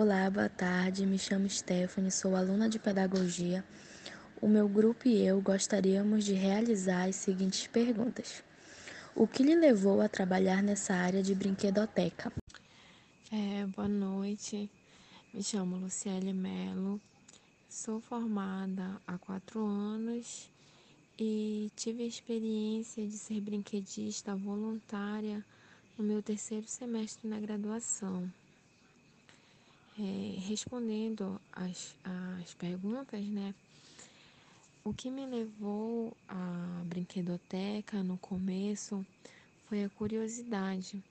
Olá, boa tarde. Me chamo Stephanie, sou aluna de pedagogia. O meu grupo e eu gostaríamos de realizar as seguintes perguntas: O que lhe levou a trabalhar nessa área de brinquedoteca? É, boa noite. Me chamo Luciele Melo. Sou formada há quatro anos e tive a experiência de ser brinquedista voluntária no meu terceiro semestre na graduação. É, respondendo as, as perguntas, né? O que me levou à brinquedoteca no começo foi a curiosidade.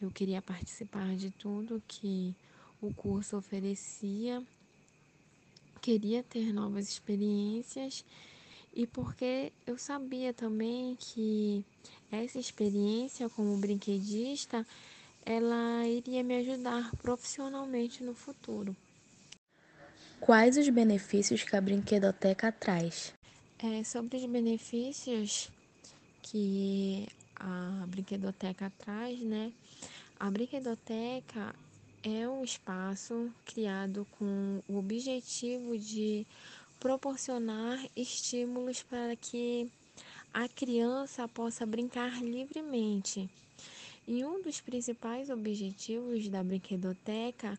Eu queria participar de tudo que o curso oferecia, queria ter novas experiências e porque eu sabia também que essa experiência como brinquedista ela iria me ajudar profissionalmente no futuro. Quais os benefícios que a brinquedoteca traz? É, sobre os benefícios que a brinquedoteca traz, né? A brinquedoteca é um espaço criado com o objetivo de proporcionar estímulos para que a criança possa brincar livremente e um dos principais objetivos da brinquedoteca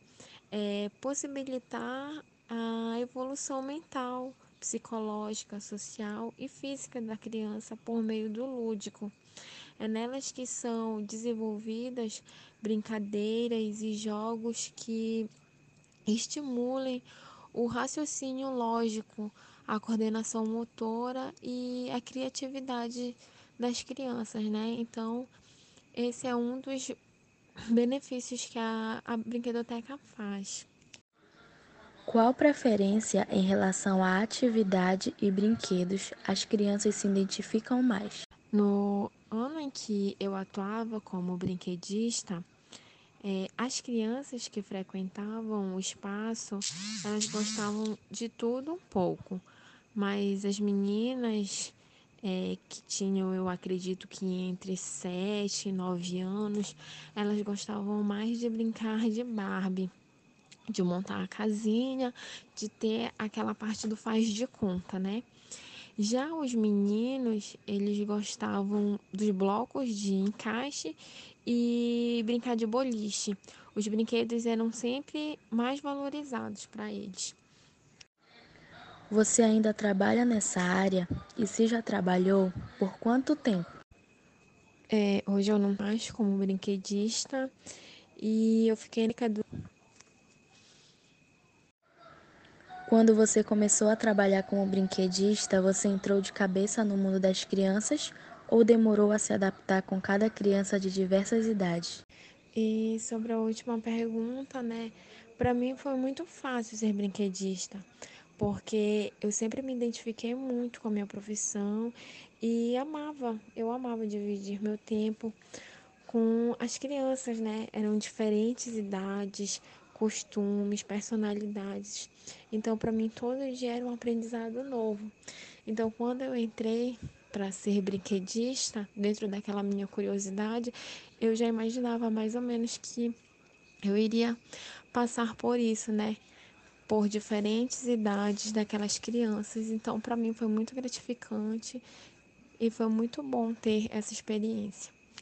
é possibilitar a evolução mental, psicológica, social e física da criança por meio do lúdico. É nelas que são desenvolvidas brincadeiras e jogos que estimulem o raciocínio lógico, a coordenação motora e a criatividade das crianças, né? Então, esse é um dos benefícios que a, a brinquedoteca faz. Qual preferência em relação à atividade e brinquedos as crianças se identificam mais? No ano em que eu atuava como brinquedista, é, as crianças que frequentavam o espaço, elas gostavam de tudo um pouco, mas as meninas é, que tinham, eu acredito que entre 7 e 9 anos, elas gostavam mais de brincar de Barbie, de montar a casinha, de ter aquela parte do faz de conta, né? Já os meninos, eles gostavam dos blocos de encaixe e brincar de boliche. Os brinquedos eram sempre mais valorizados para eles. Você ainda trabalha nessa área? E se já trabalhou, por quanto tempo? É, hoje eu não mais como brinquedista e eu fiquei na Quando você começou a trabalhar como brinquedista, você entrou de cabeça no mundo das crianças ou demorou a se adaptar com cada criança de diversas idades? E sobre a última pergunta, né? Para mim foi muito fácil ser brinquedista, porque eu sempre me identifiquei muito com a minha profissão e amava, eu amava dividir meu tempo com as crianças, né? Eram diferentes idades, costumes, personalidades. Então, para mim, todo dia era um aprendizado novo. Então, quando eu entrei para ser brinquedista, dentro daquela minha curiosidade, eu já imaginava mais ou menos que eu iria passar por isso, né? Por diferentes idades daquelas crianças. Então, para mim foi muito gratificante e foi muito bom ter essa experiência.